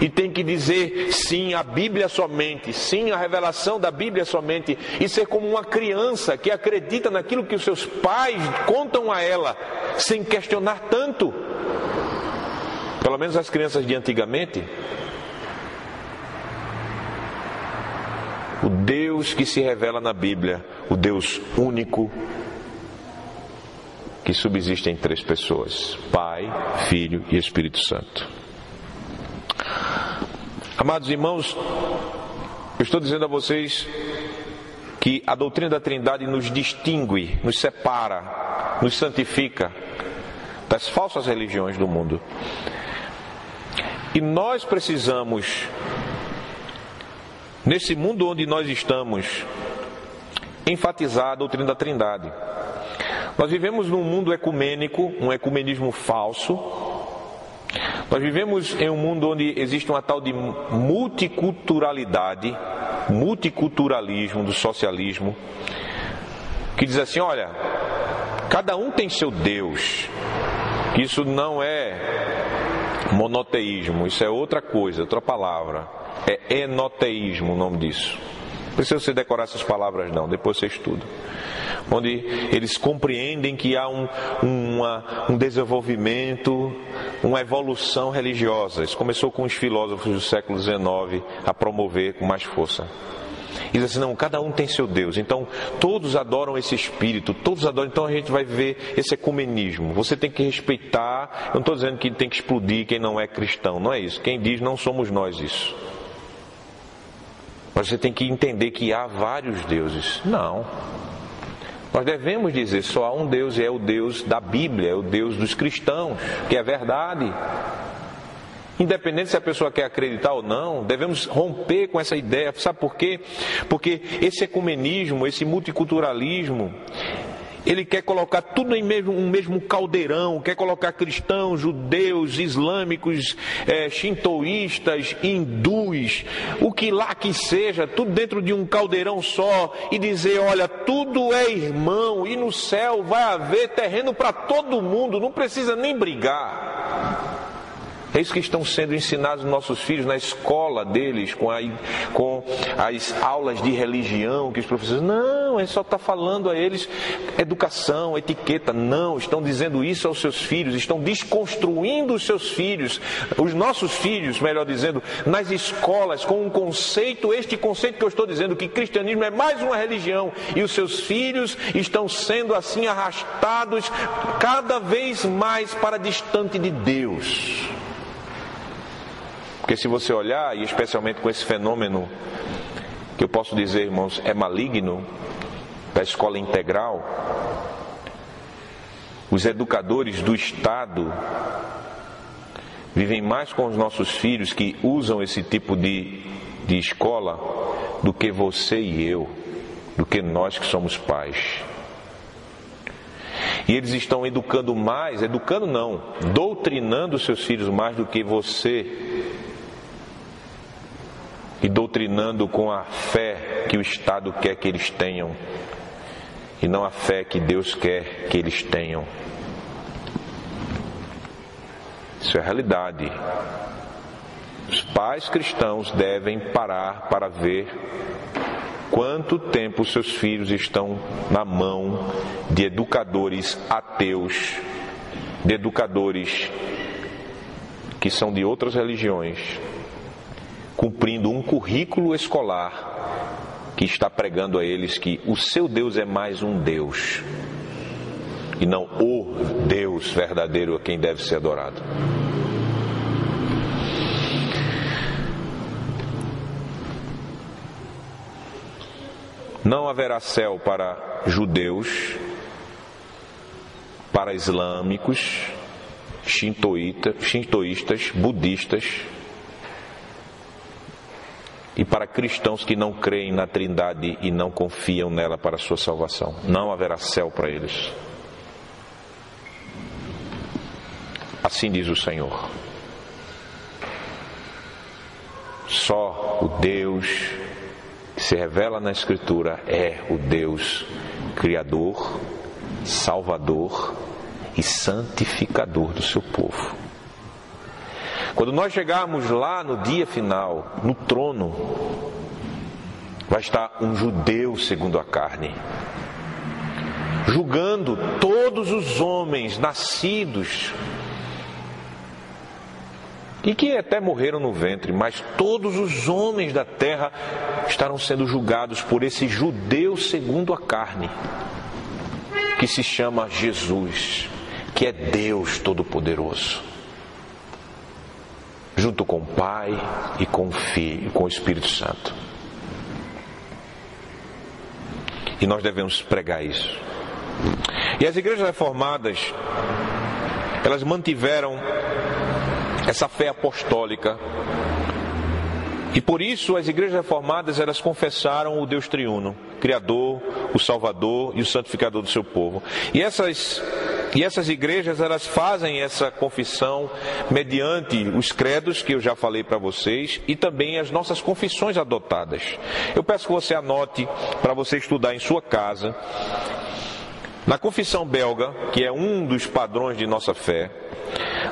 e tem que dizer sim à Bíblia somente, sim à revelação da Bíblia somente e ser como uma criança que acredita naquilo que os seus pais contam a ela, sem questionar tanto. Pelo menos as crianças de antigamente o Deus que se revela na Bíblia, o Deus único que subsiste em três pessoas: Pai, Filho e Espírito Santo. Amados irmãos, eu estou dizendo a vocês que a doutrina da Trindade nos distingue, nos separa, nos santifica das falsas religiões do mundo. E nós precisamos Nesse mundo onde nós estamos, enfatizar a doutrina da Trindade. Nós vivemos num mundo ecumênico, um ecumenismo falso. Nós vivemos em um mundo onde existe uma tal de multiculturalidade, multiculturalismo do socialismo, que diz assim: olha, cada um tem seu Deus. Isso não é monoteísmo, isso é outra coisa, outra palavra. É enoteísmo o nome disso. Não precisa você decorar essas palavras, não, depois você estuda onde eles compreendem que há um, uma, um desenvolvimento, uma evolução religiosa. Isso começou com os filósofos do século XIX a promover com mais força. E diz assim, não, cada um tem seu Deus. Então, todos adoram esse espírito, todos adoram. Então, a gente vai ver esse ecumenismo. Você tem que respeitar. Eu não estou dizendo que tem que explodir quem não é cristão. Não é isso. Quem diz, não somos nós isso. Você tem que entender que há vários deuses. Não. Nós devemos dizer só há um Deus e é o Deus da Bíblia, é o Deus dos cristãos, que é verdade. Independente se a pessoa quer acreditar ou não, devemos romper com essa ideia. Sabe por quê? Porque esse ecumenismo, esse multiculturalismo, ele quer colocar tudo em mesmo, um mesmo caldeirão, quer colocar cristãos, judeus, islâmicos, é, shintoístas, hindus, o que lá que seja, tudo dentro de um caldeirão só, e dizer: olha, tudo é irmão, e no céu vai haver terreno para todo mundo, não precisa nem brigar. É isso que estão sendo ensinados nossos filhos na escola deles, com, a, com as aulas de religião, que os professores. Não, é só estar tá falando a eles educação, etiqueta. Não, estão dizendo isso aos seus filhos, estão desconstruindo os seus filhos, os nossos filhos, melhor dizendo, nas escolas, com um conceito, este conceito que eu estou dizendo, que cristianismo é mais uma religião, e os seus filhos estão sendo assim arrastados cada vez mais para distante de Deus. Porque se você olhar, e especialmente com esse fenômeno, que eu posso dizer, irmãos, é maligno, da escola integral, os educadores do Estado vivem mais com os nossos filhos que usam esse tipo de, de escola do que você e eu, do que nós que somos pais. E eles estão educando mais, educando não, doutrinando seus filhos mais do que você e doutrinando com a fé que o Estado quer que eles tenham e não a fé que Deus quer que eles tenham. Isso é a realidade. Os pais cristãos devem parar para ver quanto tempo seus filhos estão na mão de educadores ateus, de educadores que são de outras religiões, cumprindo um currículo escolar que está pregando a eles que o seu Deus é mais um Deus e não o Deus verdadeiro a quem deve ser adorado. Não haverá céu para judeus, para islâmicos, shintoístas, budistas, e para cristãos que não creem na Trindade e não confiam nela para a sua salvação. Não haverá céu para eles. Assim diz o Senhor. Só o Deus que se revela na Escritura é o Deus Criador, Salvador e Santificador do seu povo. Quando nós chegarmos lá no dia final, no trono, vai estar um judeu segundo a carne, julgando todos os homens nascidos e que até morreram no ventre, mas todos os homens da terra estarão sendo julgados por esse judeu segundo a carne, que se chama Jesus, que é Deus Todo-Poderoso junto com o Pai e com o Filho, com o Espírito Santo. E nós devemos pregar isso. E as igrejas reformadas, elas mantiveram essa fé apostólica. E por isso as igrejas reformadas elas confessaram o Deus triuno, Criador, o Salvador e o santificador do seu povo. E essas E essas igrejas elas fazem essa confissão mediante os credos que eu já falei para vocês e também as nossas confissões adotadas. Eu peço que você anote para você estudar em sua casa. Na confissão belga, que é um dos padrões de nossa fé,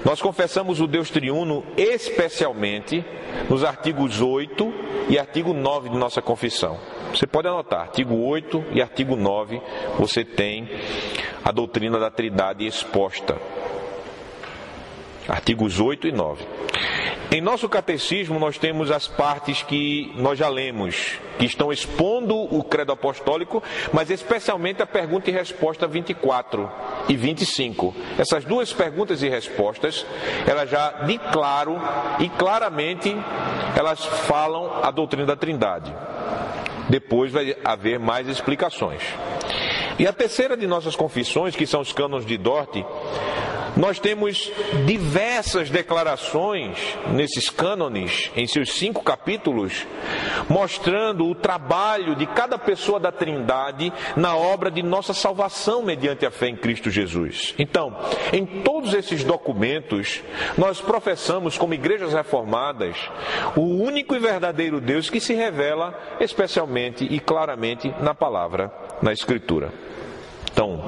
nós confessamos o Deus triuno especialmente nos artigos 8 e artigo 9 de nossa confissão. Você pode anotar, artigo 8 e artigo 9, você tem a doutrina da Trindade exposta. Artigos 8 e 9. Em nosso catecismo, nós temos as partes que nós já lemos, que estão expondo o credo apostólico, mas especialmente a pergunta e resposta 24 e 25. Essas duas perguntas e respostas, elas já de claro e claramente elas falam a doutrina da Trindade. Depois vai haver mais explicações. E a terceira de nossas confissões, que são os cânones de Dort, nós temos diversas declarações nesses cânones, em seus cinco capítulos, mostrando o trabalho de cada pessoa da Trindade na obra de nossa salvação mediante a fé em Cristo Jesus. Então, em todos esses documentos, nós professamos como igrejas reformadas o único e verdadeiro Deus que se revela especialmente e claramente na palavra, na Escritura. Então,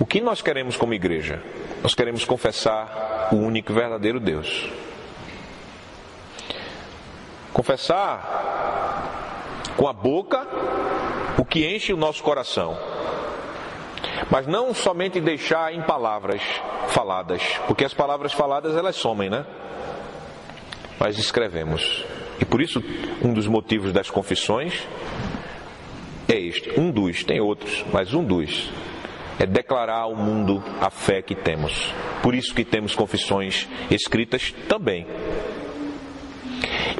O que nós queremos como igreja? Nós queremos confessar o único e verdadeiro Deus. Confessar com a boca o que enche o nosso coração. Mas não somente deixar em palavras faladas, porque as palavras faladas elas somem, né? Mas escrevemos. E por isso, um dos motivos das confissões é este. Um dos, tem outros, mas um dos é declarar ao mundo a fé que temos. Por isso que temos confissões escritas também.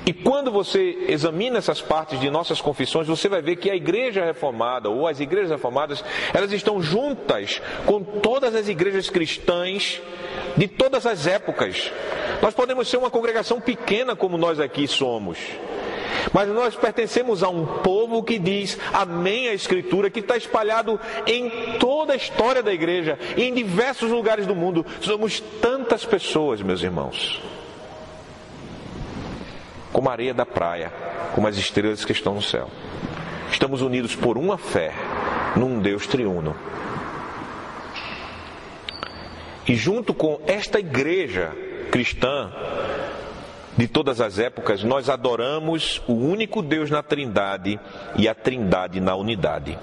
E quando você examina essas partes de nossas confissões, você vai ver que a igreja reformada ou as igrejas reformadas, elas estão juntas com todas as igrejas cristãs de todas as épocas. Nós podemos ser uma congregação pequena como nós aqui somos, mas nós pertencemos a um povo que diz amém à Escritura, que está espalhado em toda a história da igreja, em diversos lugares do mundo. Somos tantas pessoas, meus irmãos, como a areia da praia, como as estrelas que estão no céu. Estamos unidos por uma fé num Deus triuno. E junto com esta igreja cristã, de todas as épocas, nós adoramos o único Deus na Trindade e a Trindade na unidade.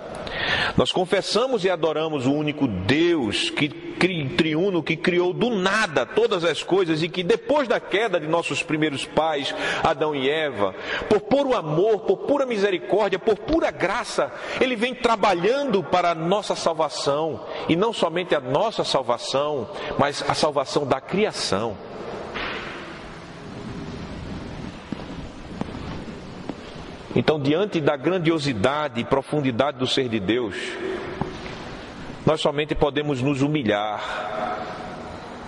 Nós confessamos e adoramos o único Deus que triuno que criou do nada todas as coisas e que depois da queda de nossos primeiros pais, Adão e Eva, por puro amor, por pura misericórdia, por pura graça, ele vem trabalhando para a nossa salvação e não somente a nossa salvação, mas a salvação da criação. Então, diante da grandiosidade e profundidade do ser de Deus, nós somente podemos nos humilhar,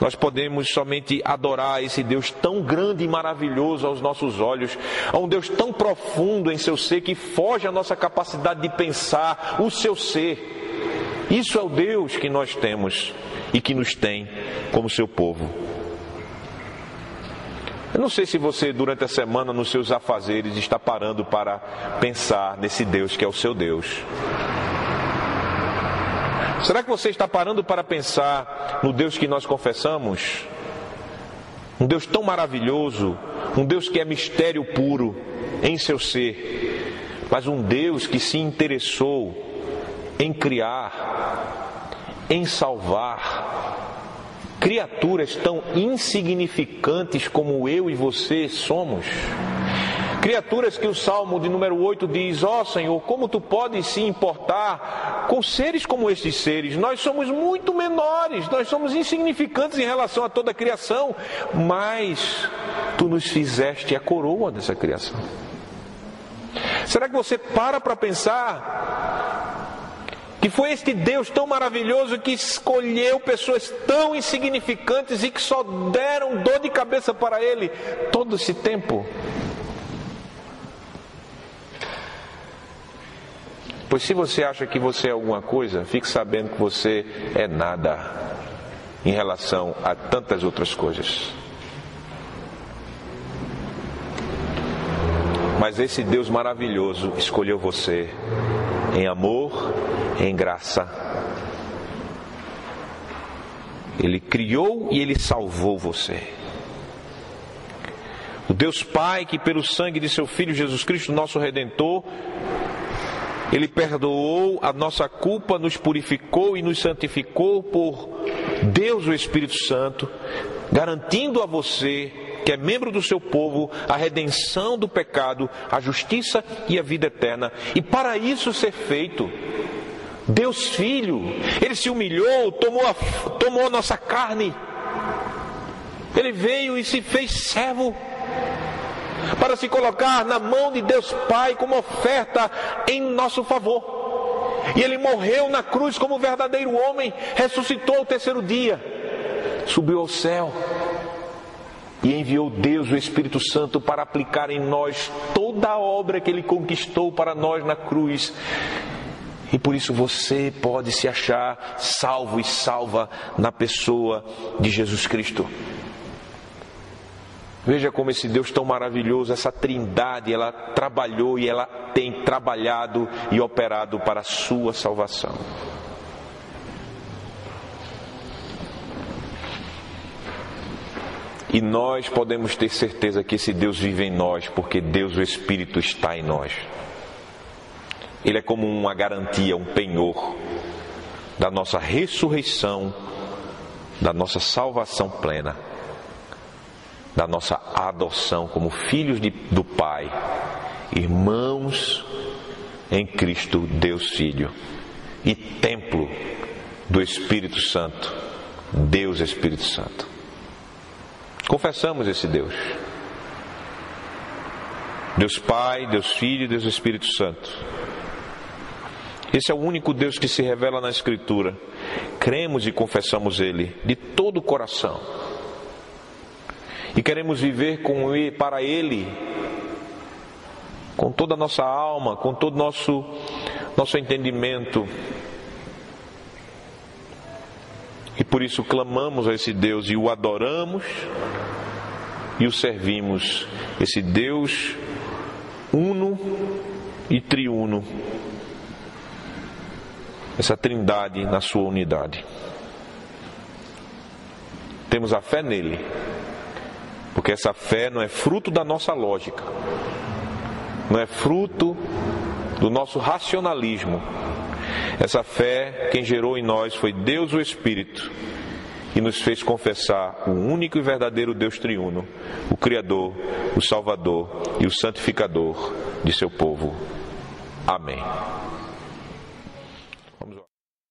nós podemos somente adorar esse Deus tão grande e maravilhoso aos nossos olhos, a um Deus tão profundo em seu ser que foge à nossa capacidade de pensar o seu ser. Isso é o Deus que nós temos e que nos tem como seu povo. Eu não sei se você, durante a semana, nos seus afazeres, está parando para pensar nesse Deus que é o seu Deus. Será que você está parando para pensar no Deus que nós confessamos? Um Deus tão maravilhoso, um Deus que é mistério puro em seu ser, mas um Deus que se interessou em criar, em salvar, criaturas tão insignificantes como eu e você somos. Criaturas que o Salmo de número 8 diz: Ó oh, Senhor, como tu podes se importar com seres como estes seres? Nós somos muito menores, nós somos insignificantes em relação a toda a criação, mas tu nos fizeste a coroa dessa criação. Será que você para para pensar que foi este Deus tão maravilhoso que escolheu pessoas tão insignificantes e que só deram dor de cabeça para Ele todo esse tempo. Pois se você acha que você é alguma coisa, fique sabendo que você é nada em relação a tantas outras coisas. Mas esse Deus maravilhoso escolheu você em amor, em graça. Ele criou e ele salvou você. O Deus Pai que pelo sangue de seu filho Jesus Cristo, nosso redentor, ele perdoou a nossa culpa, nos purificou e nos santificou por Deus, o Espírito Santo, garantindo a você, que é membro do seu povo, a redenção do pecado, a justiça e a vida eterna. E para isso ser feito, Deus Filho, Ele se humilhou, tomou a, tomou a nossa carne, Ele veio e se fez servo para se colocar na mão de Deus Pai como oferta em nosso favor. E ele morreu na cruz como verdadeiro homem, ressuscitou ao terceiro dia, subiu ao céu e enviou Deus, o Espírito Santo, para aplicar em nós toda a obra que ele conquistou para nós na cruz. E por isso você pode se achar salvo e salva na pessoa de Jesus Cristo. Veja como esse Deus tão maravilhoso, essa trindade, ela trabalhou e ela tem trabalhado e operado para a sua salvação. E nós podemos ter certeza que esse Deus vive em nós, porque Deus, o Espírito, está em nós. Ele é como uma garantia, um penhor da nossa ressurreição, da nossa salvação plena da nossa adoção como filhos de, do Pai, irmãos em Cristo, Deus Filho, e templo do Espírito Santo, Deus Espírito Santo. Confessamos esse Deus. Deus Pai, Deus Filho, Deus Espírito Santo. Esse é o único Deus que se revela na Escritura. Cremos e confessamos Ele de todo o coração e queremos viver com ele, para Ele, com toda a nossa alma, com todo o nosso, nosso entendimento. E por isso clamamos a esse Deus e o adoramos e o servimos, esse Deus uno e triuno, essa trindade na sua unidade. Temos a fé nele porque essa fé não é fruto da nossa lógica, não é fruto do nosso racionalismo. Essa fé, quem gerou em nós foi Deus o Espírito, e nos fez confessar o único e verdadeiro Deus triuno, o Criador, o Salvador e o Santificador de seu povo. Amém.